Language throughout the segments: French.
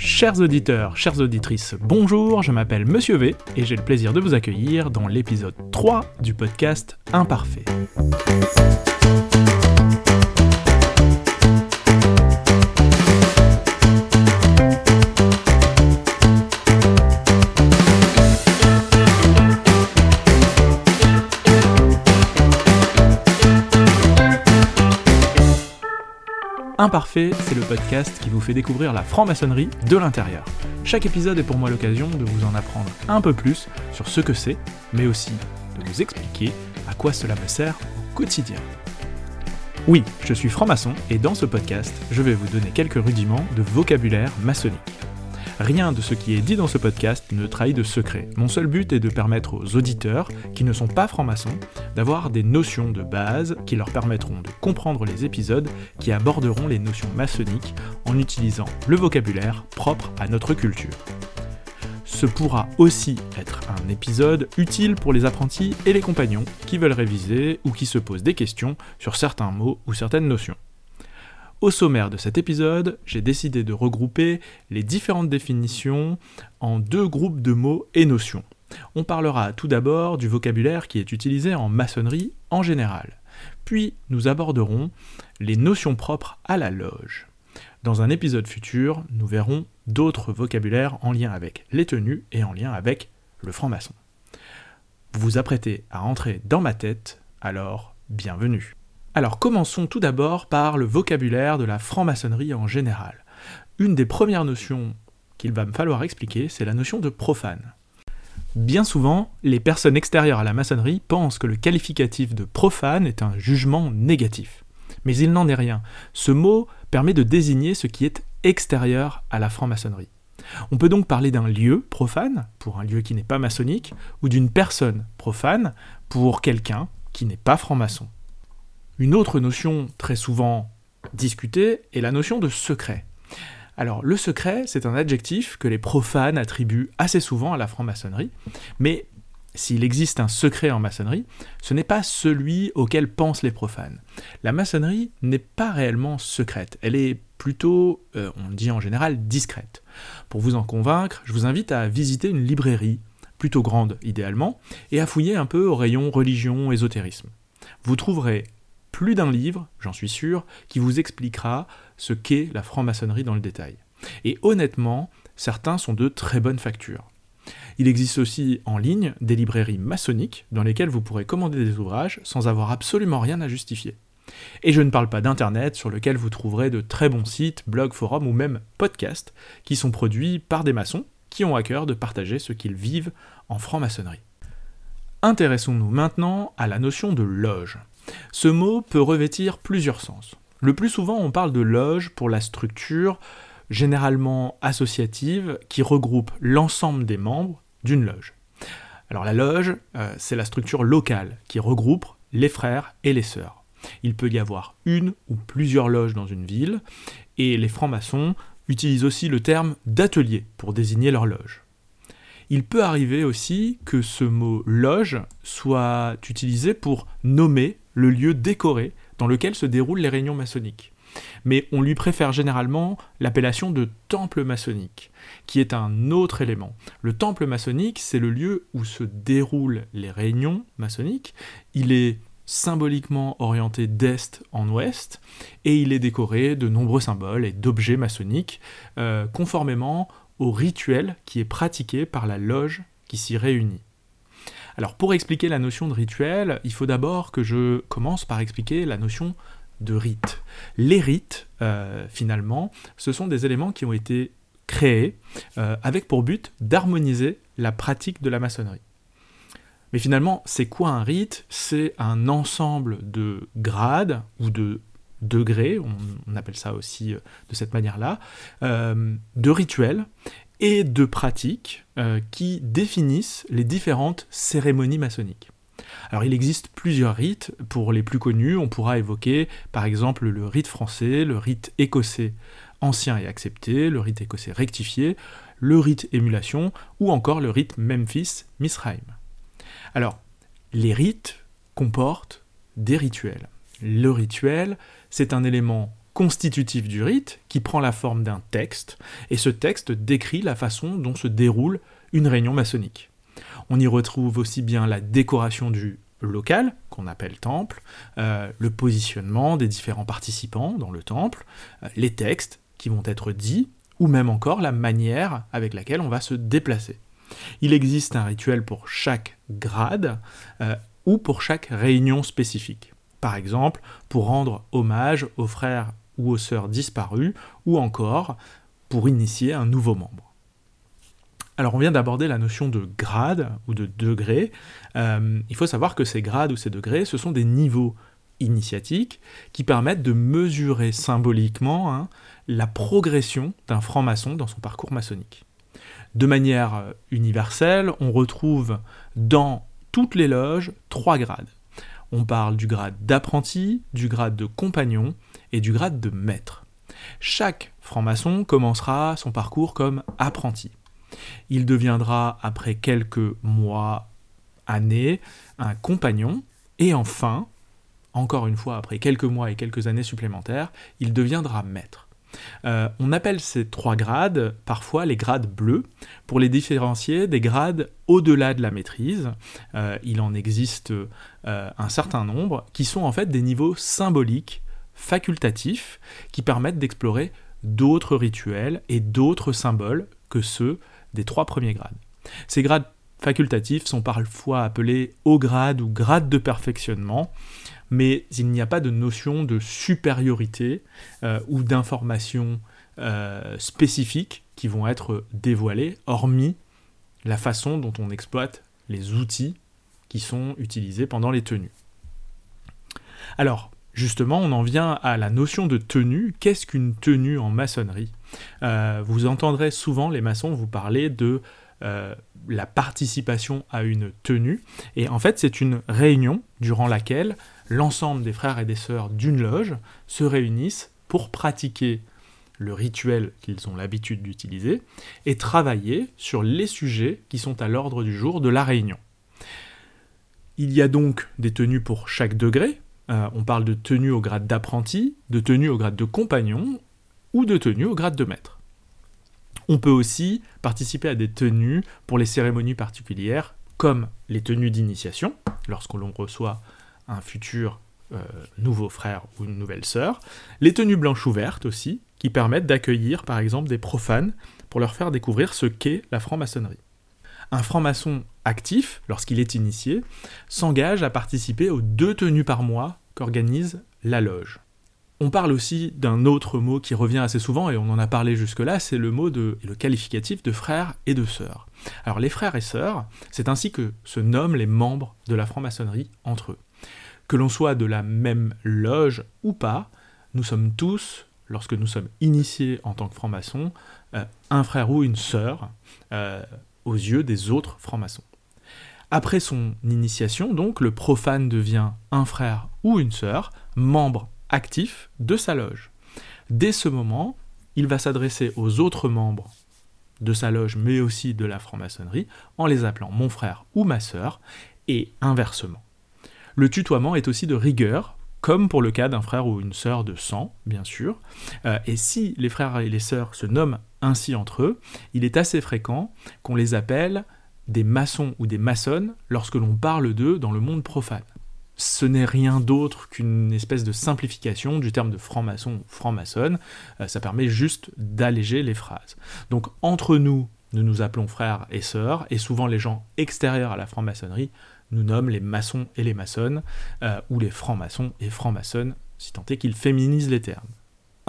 Chers auditeurs, chères auditrices, bonjour, je m'appelle Monsieur V et j'ai le plaisir de vous accueillir dans l'épisode 3 du podcast Imparfait. C'est le podcast qui vous fait découvrir la franc-maçonnerie de l'intérieur. Chaque épisode est pour moi l'occasion de vous en apprendre un peu plus sur ce que c'est, mais aussi de vous expliquer à quoi cela me sert au quotidien. Oui, je suis franc-maçon et dans ce podcast, je vais vous donner quelques rudiments de vocabulaire maçonnique. Rien de ce qui est dit dans ce podcast ne trahit de secret. Mon seul but est de permettre aux auditeurs, qui ne sont pas francs-maçons, d'avoir des notions de base qui leur permettront de comprendre les épisodes qui aborderont les notions maçonniques en utilisant le vocabulaire propre à notre culture. Ce pourra aussi être un épisode utile pour les apprentis et les compagnons qui veulent réviser ou qui se posent des questions sur certains mots ou certaines notions. Au sommaire de cet épisode, j'ai décidé de regrouper les différentes définitions en deux groupes de mots et notions. On parlera tout d'abord du vocabulaire qui est utilisé en maçonnerie en général. Puis nous aborderons les notions propres à la loge. Dans un épisode futur, nous verrons d'autres vocabulaires en lien avec les tenues et en lien avec le franc-maçon. Vous vous apprêtez à entrer dans ma tête, alors bienvenue. Alors commençons tout d'abord par le vocabulaire de la franc-maçonnerie en général. Une des premières notions qu'il va me falloir expliquer, c'est la notion de profane. Bien souvent, les personnes extérieures à la maçonnerie pensent que le qualificatif de profane est un jugement négatif. Mais il n'en est rien. Ce mot permet de désigner ce qui est extérieur à la franc-maçonnerie. On peut donc parler d'un lieu profane, pour un lieu qui n'est pas maçonnique, ou d'une personne profane, pour quelqu'un qui n'est pas franc-maçon. Une autre notion très souvent discutée est la notion de secret. Alors le secret, c'est un adjectif que les profanes attribuent assez souvent à la franc-maçonnerie, mais s'il existe un secret en maçonnerie, ce n'est pas celui auquel pensent les profanes. La maçonnerie n'est pas réellement secrète, elle est plutôt, euh, on dit en général, discrète. Pour vous en convaincre, je vous invite à visiter une librairie, plutôt grande idéalement, et à fouiller un peu au rayon religion, ésotérisme. Vous trouverez plus d'un livre, j'en suis sûr, qui vous expliquera ce qu'est la franc-maçonnerie dans le détail. Et honnêtement, certains sont de très bonnes factures. Il existe aussi en ligne des librairies maçonniques dans lesquelles vous pourrez commander des ouvrages sans avoir absolument rien à justifier. Et je ne parle pas d'Internet sur lequel vous trouverez de très bons sites, blogs, forums ou même podcasts qui sont produits par des maçons qui ont à cœur de partager ce qu'ils vivent en franc-maçonnerie. Intéressons-nous maintenant à la notion de loge. Ce mot peut revêtir plusieurs sens. Le plus souvent, on parle de loge pour la structure généralement associative qui regroupe l'ensemble des membres d'une loge. Alors la loge, euh, c'est la structure locale qui regroupe les frères et les sœurs. Il peut y avoir une ou plusieurs loges dans une ville, et les francs-maçons utilisent aussi le terme d'atelier pour désigner leur loge. Il peut arriver aussi que ce mot loge soit utilisé pour nommer le lieu décoré dans lequel se déroulent les réunions maçonniques. Mais on lui préfère généralement l'appellation de temple maçonnique, qui est un autre élément. Le temple maçonnique, c'est le lieu où se déroulent les réunions maçonniques. Il est symboliquement orienté d'est en ouest, et il est décoré de nombreux symboles et d'objets maçonniques, euh, conformément au rituel qui est pratiqué par la loge qui s'y réunit. Alors pour expliquer la notion de rituel, il faut d'abord que je commence par expliquer la notion de rite. Les rites, euh, finalement, ce sont des éléments qui ont été créés euh, avec pour but d'harmoniser la pratique de la maçonnerie. Mais finalement, c'est quoi un rite? C'est un ensemble de grades ou de degrés, on, appelle ça aussi euh, de cette manière-là, de rituels et de pratiques euh, qui définissent les différentes cérémonies maçonniques. Alors il existe plusieurs rites, pour les plus connus, on pourra évoquer par exemple le rite français, le rite écossais ancien et accepté, le rite écossais rectifié, le rite émulation ou encore le rite Memphis-Misraïm. Alors, les rites comportent des rituels. Le rituel, c'est un élément constitutif du rite qui prend la forme d'un texte, et ce texte décrit la façon dont se déroule une réunion maçonnique. On y retrouve aussi bien la décoration du local, qu'on appelle temple, euh, le positionnement des différents participants dans le temple, euh, les textes qui vont être dits, ou même encore la manière avec laquelle on va se déplacer. Il existe un rituel pour chaque grade euh, ou pour chaque réunion spécifique. Par exemple, pour rendre hommage aux frères ou aux sœurs disparus, ou encore pour initier un nouveau membre. Alors on vient d'aborder la notion de grade ou de degré. Euh, il faut savoir que ces grades ou ces degrés, ce sont des niveaux initiatiques qui permettent de mesurer symboliquement hein, la progression d'un franc-maçon dans son parcours maçonnique. De manière euh, universelle, on retrouve dans toutes les loges trois grades. On parle du grade d'apprenti, du grade de compagnon et du grade de maître. Chaque franc-maçon commencera son parcours comme apprenti. Il deviendra, après quelques mois, années, un compagnon, et enfin, encore une fois, après quelques mois et quelques années supplémentaires, il deviendra maître. Euh, on appelle ces trois grades parfois les grades bleus pour les différencier des grades au-delà de la maîtrise. Euh, il en existe euh, un certain nombre qui sont en fait des niveaux symboliques, facultatifs, qui permettent d'explorer d'autres rituels et d'autres symboles que ceux des trois premiers grades. Ces grades facultatifs sont parfois appelés hauts grades ou grades de perfectionnement, mais il n'y a pas de notion de supériorité euh, ou d'information euh, spécifiques qui vont être dévoilées, hormis la façon dont on exploite les outils qui sont utilisés pendant les tenues. Alors, justement, on en vient à la notion de tenue. Qu'est-ce qu'une tenue en maçonnerie? Euh, Vous entendrez souvent les maçons vous parler de euh, la participation à une tenue. Et en fait, c'est une réunion durant laquelle l'ensemble des frères et des sœurs d'une loge se réunissent pour pratiquer le rituel qu'ils ont l'habitude d'utiliser et travailler sur les sujets qui sont à l'ordre du jour de la réunion. Il y a donc des tenues pour chaque degré, euh, on parle de tenue au grade d'apprenti, de tenue au grade de compagnon ou de tenue au grade de maître. On peut aussi participer à des tenues pour les cérémonies particulières, comme les tenues d'initiation, lorsque l'on reçoit un futur euh, nouveau frère ou une nouvelle sœur, les tenues blanches ouvertes aussi, qui permettent d'accueillir par exemple des profanes pour leur faire découvrir ce qu'est la franc-maçonnerie. Un franc-maçon actif, lorsqu'il est initié, s'engage à participer aux deux tenues par mois qu'organise la loge. On parle aussi d'un autre mot qui revient assez souvent, et on en a parlé jusque-là, c'est le mot de, le qualificatif de frères et de sœurs. Alors les frères et sœurs, c'est ainsi que se nomment les membres de la franc-maçonnerie entre eux. Que l'on soit de la même loge ou pas, nous sommes tous, lorsque nous sommes initiés en tant que franc-maçon, euh, un frère ou une sœur euh, aux yeux des autres francs-maçons. Après son initiation, donc, le profane devient un frère ou une sœur, membre actif de sa loge. Dès ce moment, il va s'adresser aux autres membres de sa loge, mais aussi de la franc-maçonnerie, en les appelant mon frère ou ma sœur, et inversement. Le tutoiement est aussi de rigueur, comme pour le cas d'un frère ou une sœur de sang, bien sûr. Euh, et si les frères et les sœurs se nomment ainsi entre eux, il est assez fréquent qu'on les appelle des maçons ou des maçonnes lorsque l'on parle d'eux dans le monde profane. Ce n'est rien d'autre qu'une espèce de simplification du terme de franc-maçon ou franc-maçonne, euh, ça permet juste d'alléger les phrases. Donc entre nous, nous nous appelons frères et sœurs, et souvent les gens extérieurs à la franc-maçonnerie nous nomment les maçons et les maçonnes, euh, ou les francs-maçons et francs-maçonnes, si tant est qu'ils féminisent les termes.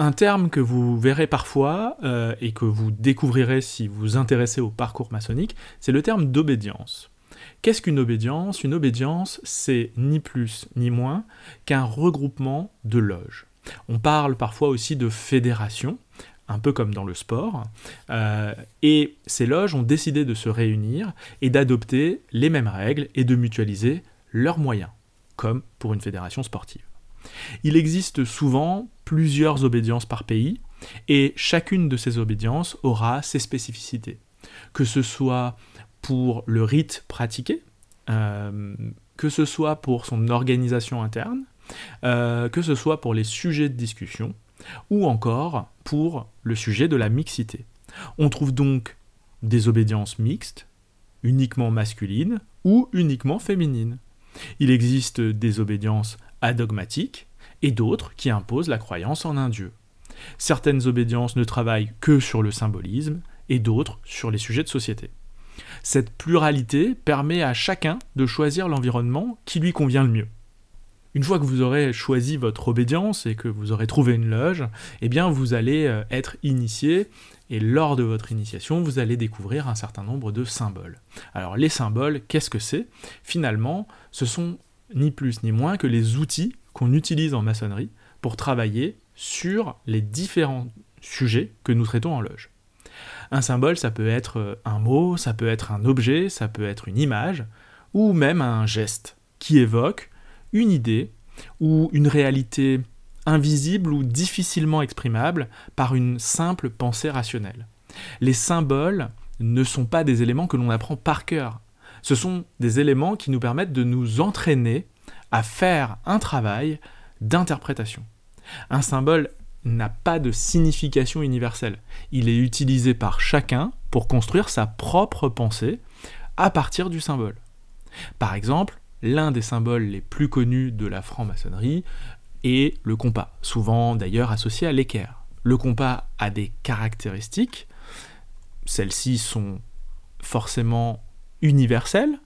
Un terme que vous verrez parfois euh, et que vous découvrirez si vous vous intéressez au parcours maçonnique, c'est le terme d'obédience. Qu'est-ce qu'une obédience? Une obédience, c'est ni plus ni moins qu'un regroupement de loges. On parle parfois aussi de fédération, un peu comme dans le sport, euh, et ces loges ont décidé de se réunir et d'adopter les mêmes règles et de mutualiser leurs moyens, comme pour une fédération sportive. Il existe souvent plusieurs obédiences par pays, et chacune de ces obédiences aura ses spécificités. Que ce soit pour le rite pratiqué, euh, que ce soit pour son organisation interne, euh, que ce soit pour les sujets de discussion, ou encore pour le sujet de la mixité. On trouve donc des obédiences mixtes, uniquement masculines ou uniquement féminines. Il existe des obédiences adogmatiques et d'autres qui imposent la croyance en un dieu. Certaines obédiences ne travaillent que sur le symbolisme et d'autres sur les sujets de société. Cette pluralité permet à chacun de choisir l'environnement qui lui convient le mieux. Une fois que vous aurez choisi votre obédience et que vous aurez trouvé une loge, eh bien vous allez euh, être initié et lors de votre initiation, vous allez découvrir un certain nombre de symboles. Alors les symboles, qu'est-ce que c'est? Finalement, ce sont ni plus ni moins que les outils qu'on utilise en maçonnerie pour travailler sur les différents sujets que nous traitons en loge. Un symbole, ça peut être euh, un mot, ça peut être un objet, ça peut être une image, ou même un geste qui évoque une idée ou une réalité invisible ou difficilement exprimable par une simple pensée rationnelle. Les symboles ne sont pas des éléments que l'on apprend par cœur. Ce sont des éléments qui nous permettent de nous entraîner à faire un travail d'interprétation. Un symbole n'a pas de signification universelle. Il est utilisé par chacun pour construire sa propre pensée à partir du symbole. Par exemple, l'un des symboles les plus connus de la franc-maçonnerie est le compas, souvent d'ailleurs associé à l'équerre. Le compas a des caractéristiques, celles-ci sont forcément universelles,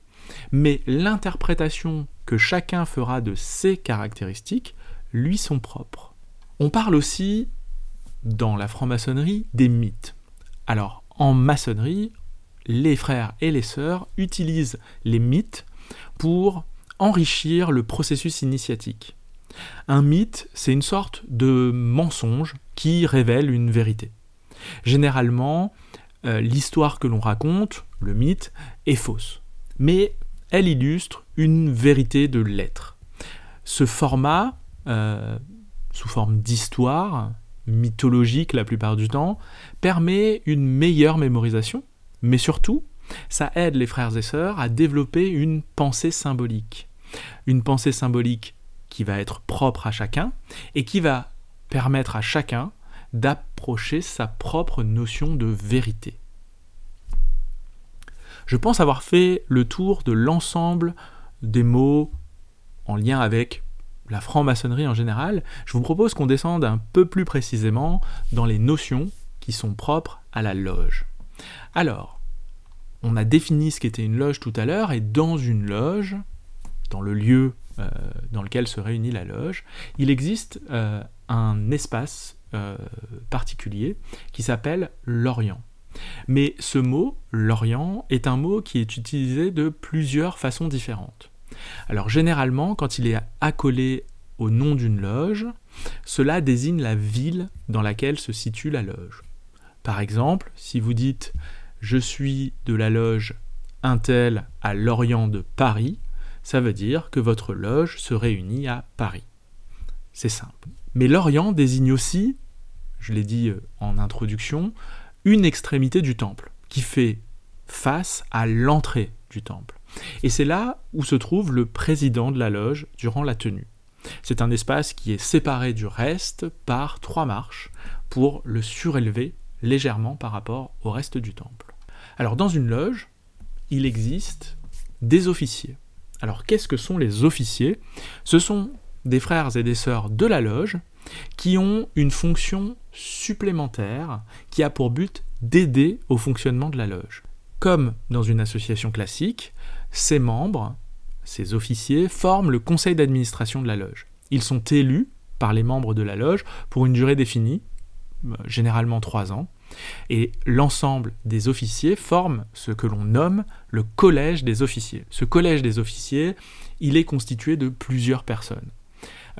mais l'interprétation que chacun fera de ces caractéristiques lui sont propres. On parle aussi, dans la franc-maçonnerie, des mythes. Alors, en maçonnerie, les frères et les sœurs utilisent les mythes pour enrichir le processus initiatique. Un mythe, c'est une sorte de mensonge qui révèle une vérité. Généralement, euh, l'histoire que l'on raconte, le mythe, est fausse. Mais elle illustre une vérité de l'être. Ce format euh, sous forme d'histoire, mythologique la plupart du temps, permet une meilleure mémorisation, mais surtout, ça aide les frères et sœurs à développer une pensée symbolique. Une pensée symbolique qui va être propre à chacun et qui va permettre à chacun d'approcher sa propre notion de vérité. Je pense avoir fait le tour de l'ensemble des mots en lien avec la franc-maçonnerie en général, je vous propose qu'on descende un peu plus précisément dans les notions qui sont propres à la loge. Alors, on a défini ce qu'était une loge tout à l'heure, et dans une loge, dans le lieu euh, dans lequel se réunit la loge, il existe euh, un espace euh, particulier qui s'appelle l'Orient. Mais ce mot, l'Orient, est un mot qui est utilisé de plusieurs façons différentes. Alors généralement, quand il est accolé au nom d'une loge, cela désigne la ville dans laquelle se situe la loge. Par exemple, si vous dites je suis de la loge Intel à l'Orient de Paris, ça veut dire que votre loge se réunit à Paris. C'est simple. Mais l'Orient désigne aussi, je l'ai dit euh, en introduction, une extrémité du temple, qui fait face à l'entrée du temple. Et c'est là où se trouve le président de la loge durant la tenue. C'est un espace qui est séparé du reste par trois marches pour le surélever légèrement par rapport au reste du temple. Alors dans une loge, il existe des officiers. Alors qu'est-ce que sont les officiers? Ce sont des frères et des sœurs de la loge qui ont une fonction supplémentaire qui a pour but d'aider au fonctionnement de la loge. Comme dans une association classique, ces membres, ces officiers, forment le conseil d'administration de la loge. Ils sont élus par les membres de la loge pour une durée définie, euh, généralement trois ans, et l'ensemble des officiers forment ce que l'on nomme le collège des officiers. Ce collège des officiers, il est constitué de plusieurs personnes.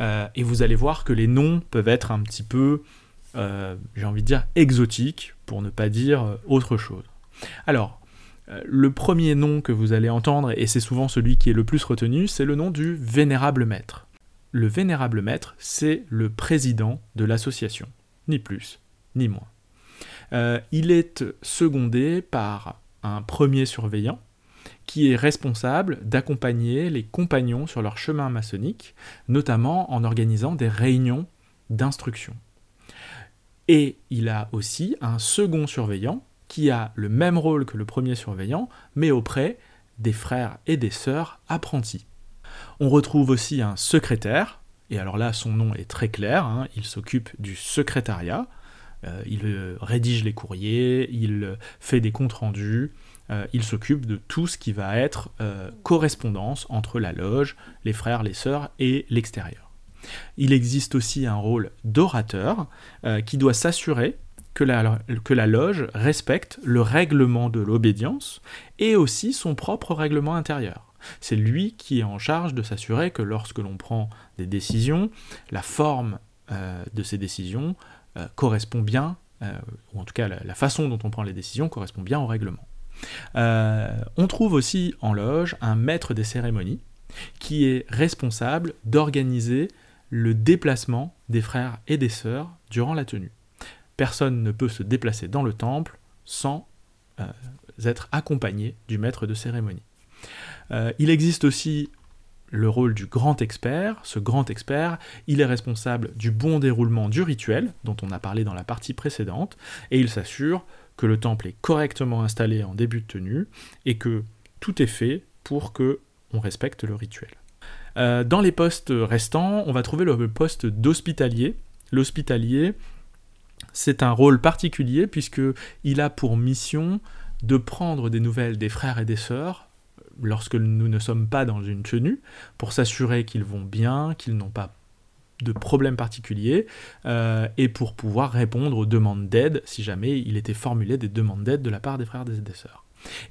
Euh, et vous allez voir que les noms peuvent être un petit peu, euh, j'ai envie de dire, exotiques, pour ne pas dire autre chose. Alors, euh, le premier nom que vous allez entendre, et c'est souvent celui qui est le plus retenu, c'est le nom du vénérable maître. Le vénérable maître, c'est le président de l'association, ni plus, ni moins. Euh, il est secondé par un premier surveillant qui est responsable d'accompagner les compagnons sur leur chemin maçonnique, notamment en organisant des réunions d'instruction. Et il a aussi un second surveillant qui a le même rôle que le premier surveillant, mais auprès des frères et des sœurs apprentis. On retrouve aussi un secrétaire, et alors là son nom est très clair, hein, il s'occupe du secrétariat, euh, il euh, rédige les courriers, il fait des comptes rendus, euh, il s'occupe de tout ce qui va être correspondance entre la loge, les frères, les sœurs et l'extérieur. Il existe aussi un rôle d'orateur qui doit s'assurer que la, loge respecte le règlement de l'obédience et aussi son propre règlement intérieur. C'est lui qui est en charge de s'assurer que lorsque l'on prend des décisions, la forme de ces décisions euh, correspond bien, euh, ou en tout cas la, façon dont on prend les décisions correspond bien au règlement. Euh, on trouve aussi en loge un maître des cérémonies qui est responsable d'organiser le déplacement des frères et des sœurs durant la tenue. Personne ne peut se déplacer dans le temple sans être accompagné du maître de cérémonie. il existe aussi le rôle du grand expert. Ce grand expert, il est responsable du bon déroulement du rituel, dont on a parlé dans la partie précédente, et il s'assure que le temple est correctement installé en début de tenue et que tout est fait pour que on respecte le rituel. Euh, dans les postes restants, on va trouver le poste d'hospitalier. L'hospitalier, c'est un rôle particulier puisque il a pour mission de prendre des nouvelles des frères et des sœurs lorsque nous ne sommes pas dans une tenue, pour s'assurer qu'ils vont bien, qu'ils n'ont pas de problèmes particuliers, euh, et pour pouvoir répondre aux demandes d'aide si jamais il était formulé des demandes d'aide de la part des frères et des sœurs.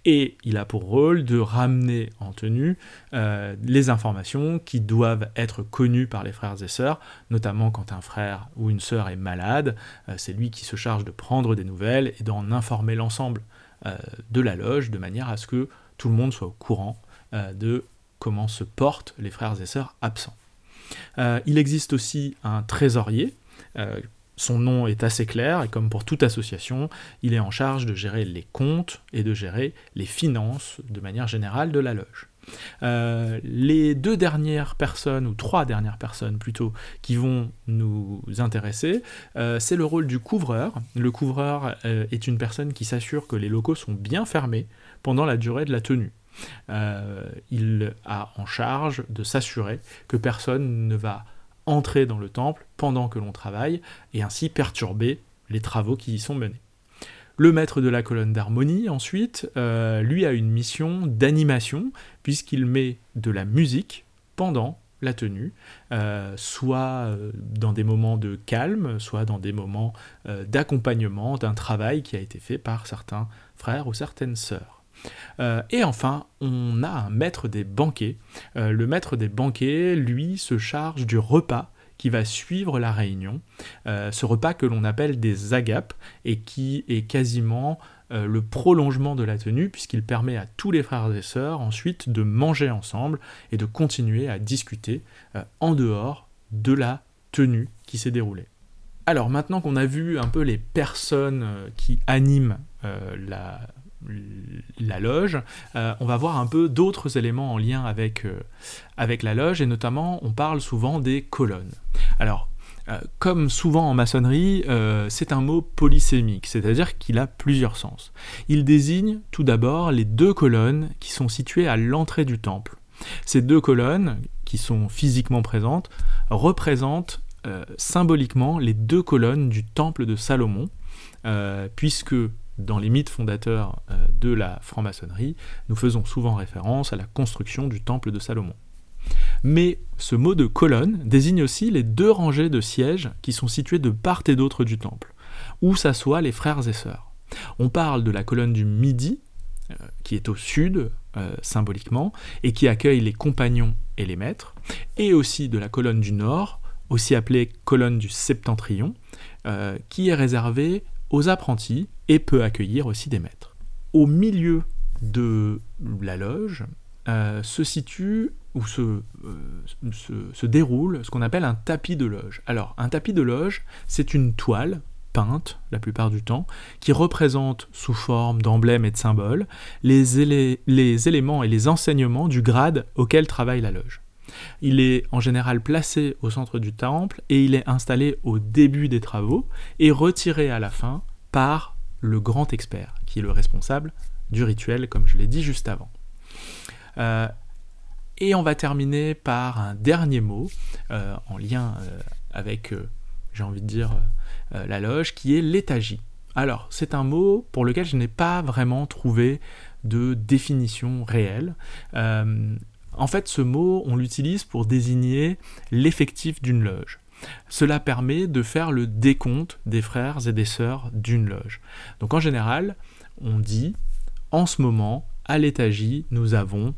Et il a pour rôle de ramener en tenue euh, les informations qui doivent être connues par les frères et sœurs, notamment quand un frère ou une sœur est malade, euh, c'est lui qui se charge de prendre des nouvelles et d'en informer l'ensemble de la loge de manière à ce que tout le monde soit au courant euh, de comment se portent les frères et sœurs absents. Euh, il existe aussi un trésorier. Euh, son nom est assez clair et comme pour toute association, il est en charge de gérer les comptes et de gérer les finances de manière générale de la loge. les deux dernières personnes, ou trois dernières personnes plutôt, qui vont nous intéresser, c'est le rôle du couvreur. Le couvreur est une personne qui s'assure que les locaux sont bien fermés pendant la durée de la tenue. Euh, il a en charge de s'assurer que personne ne va entrer dans le temple pendant que l'on travaille et ainsi perturber les travaux qui y sont menés. Le maître de la colonne d'harmonie, ensuite, euh, lui a une mission d'animation, puisqu'il met de la musique pendant la tenue, euh, soit dans des moments de calme, soit dans des moments d'accompagnement d'un travail qui a été fait par certains frères ou certaines sœurs. Euh, et enfin, on a un maître des banquets. Euh, le maître des banquets, lui, se charge du repas qui va suivre la réunion. Euh, ce repas que l'on appelle des agapes et qui est quasiment le prolongement de la tenue puisqu'il permet à tous les frères et sœurs ensuite de manger ensemble et de continuer à discuter en dehors de la tenue qui s'est déroulée. Alors maintenant qu'on a vu un peu les personnes qui animent la, la loge, euh, on va voir un peu d'autres éléments en lien avec, euh, avec la loge, et notamment on parle souvent des colonnes. Alors, euh, comme souvent en maçonnerie, c'est un mot polysémique, c'est-à-dire qu'il a plusieurs sens. Il désigne tout d'abord les deux colonnes qui sont situées à l'entrée du temple. Ces deux colonnes, qui sont physiquement présentes, représentent symboliquement les deux colonnes du temple de Salomon, puisque dans les mythes fondateurs euh, de la franc-maçonnerie, nous faisons souvent référence à la construction du temple de Salomon. Mais ce mot de colonne désigne aussi les deux rangées de sièges qui sont situées de part et d'autre du temple, où s'assoient les frères et sœurs. On parle de la colonne du midi, euh, qui est au sud, euh, symboliquement, et qui accueille les compagnons et les maîtres, et aussi de la colonne du nord, aussi appelée colonne du septentrion, qui est réservée apprentis et peut accueillir aussi des maîtres. Au milieu de la loge euh, se situe ou se, euh, se, déroule ce qu'on appelle un tapis de loge. Alors, un tapis de loge, c'est une toile peinte la plupart du temps, qui représente sous forme d'emblèmes et de symboles les, les, éléments et les enseignements du grade auquel travaille la loge. Il est en général placé au centre du temple et il est installé au début des travaux et retiré à la fin par le grand expert, qui est le responsable du rituel, comme je l'ai dit juste avant. Euh, et on va terminer par un dernier mot euh, en lien euh, avec, j'ai envie de dire, la loge, qui est l'étagie. Alors, c'est un mot pour lequel je n'ai pas vraiment trouvé de définition réelle. En fait, ce mot, on l'utilise pour désigner l'effectif d'une loge. Cela permet de faire le décompte des frères et des sœurs d'une loge. Donc en général, on dit en ce moment, à l'étagie, nous avons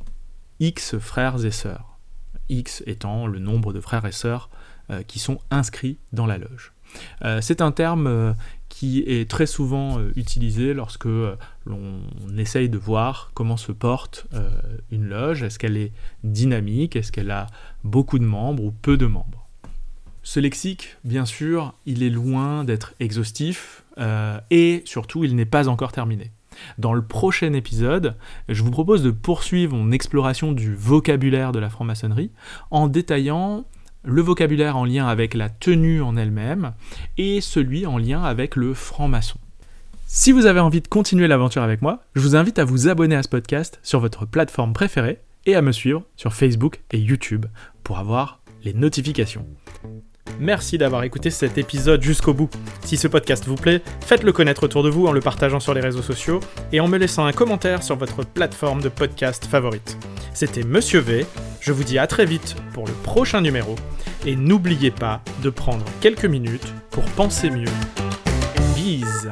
X frères et sœurs. X étant le nombre de frères et sœurs euh, qui sont inscrits dans la loge. Euh, c'est un terme euh, qui est très souvent utilisé lorsque l'on essaye de voir comment se porte une loge. Est-ce qu'elle est dynamique? Est-ce qu'elle a beaucoup de membres ou peu de membres? Ce lexique, bien sûr, il est loin d'être exhaustif et surtout, il n'est pas encore terminé. Dans le prochain épisode, je vous propose de poursuivre mon exploration du vocabulaire de la franc-maçonnerie en détaillant le vocabulaire en lien avec la tenue en elle-même et celui en lien avec le franc-maçon. Si vous avez envie de continuer l'aventure avec moi, je vous invite à vous abonner à ce podcast sur votre plateforme préférée et à me suivre sur Facebook et YouTube pour avoir les notifications. Merci d'avoir écouté cet épisode jusqu'au bout. Si ce podcast vous plaît, faites-le connaître autour de vous en le partageant sur les réseaux sociaux et en me laissant un commentaire sur votre plateforme de podcast favorite. C'était Monsieur V, je vous dis à très vite pour le prochain numéro et n'oubliez pas de prendre quelques minutes pour penser mieux. Bise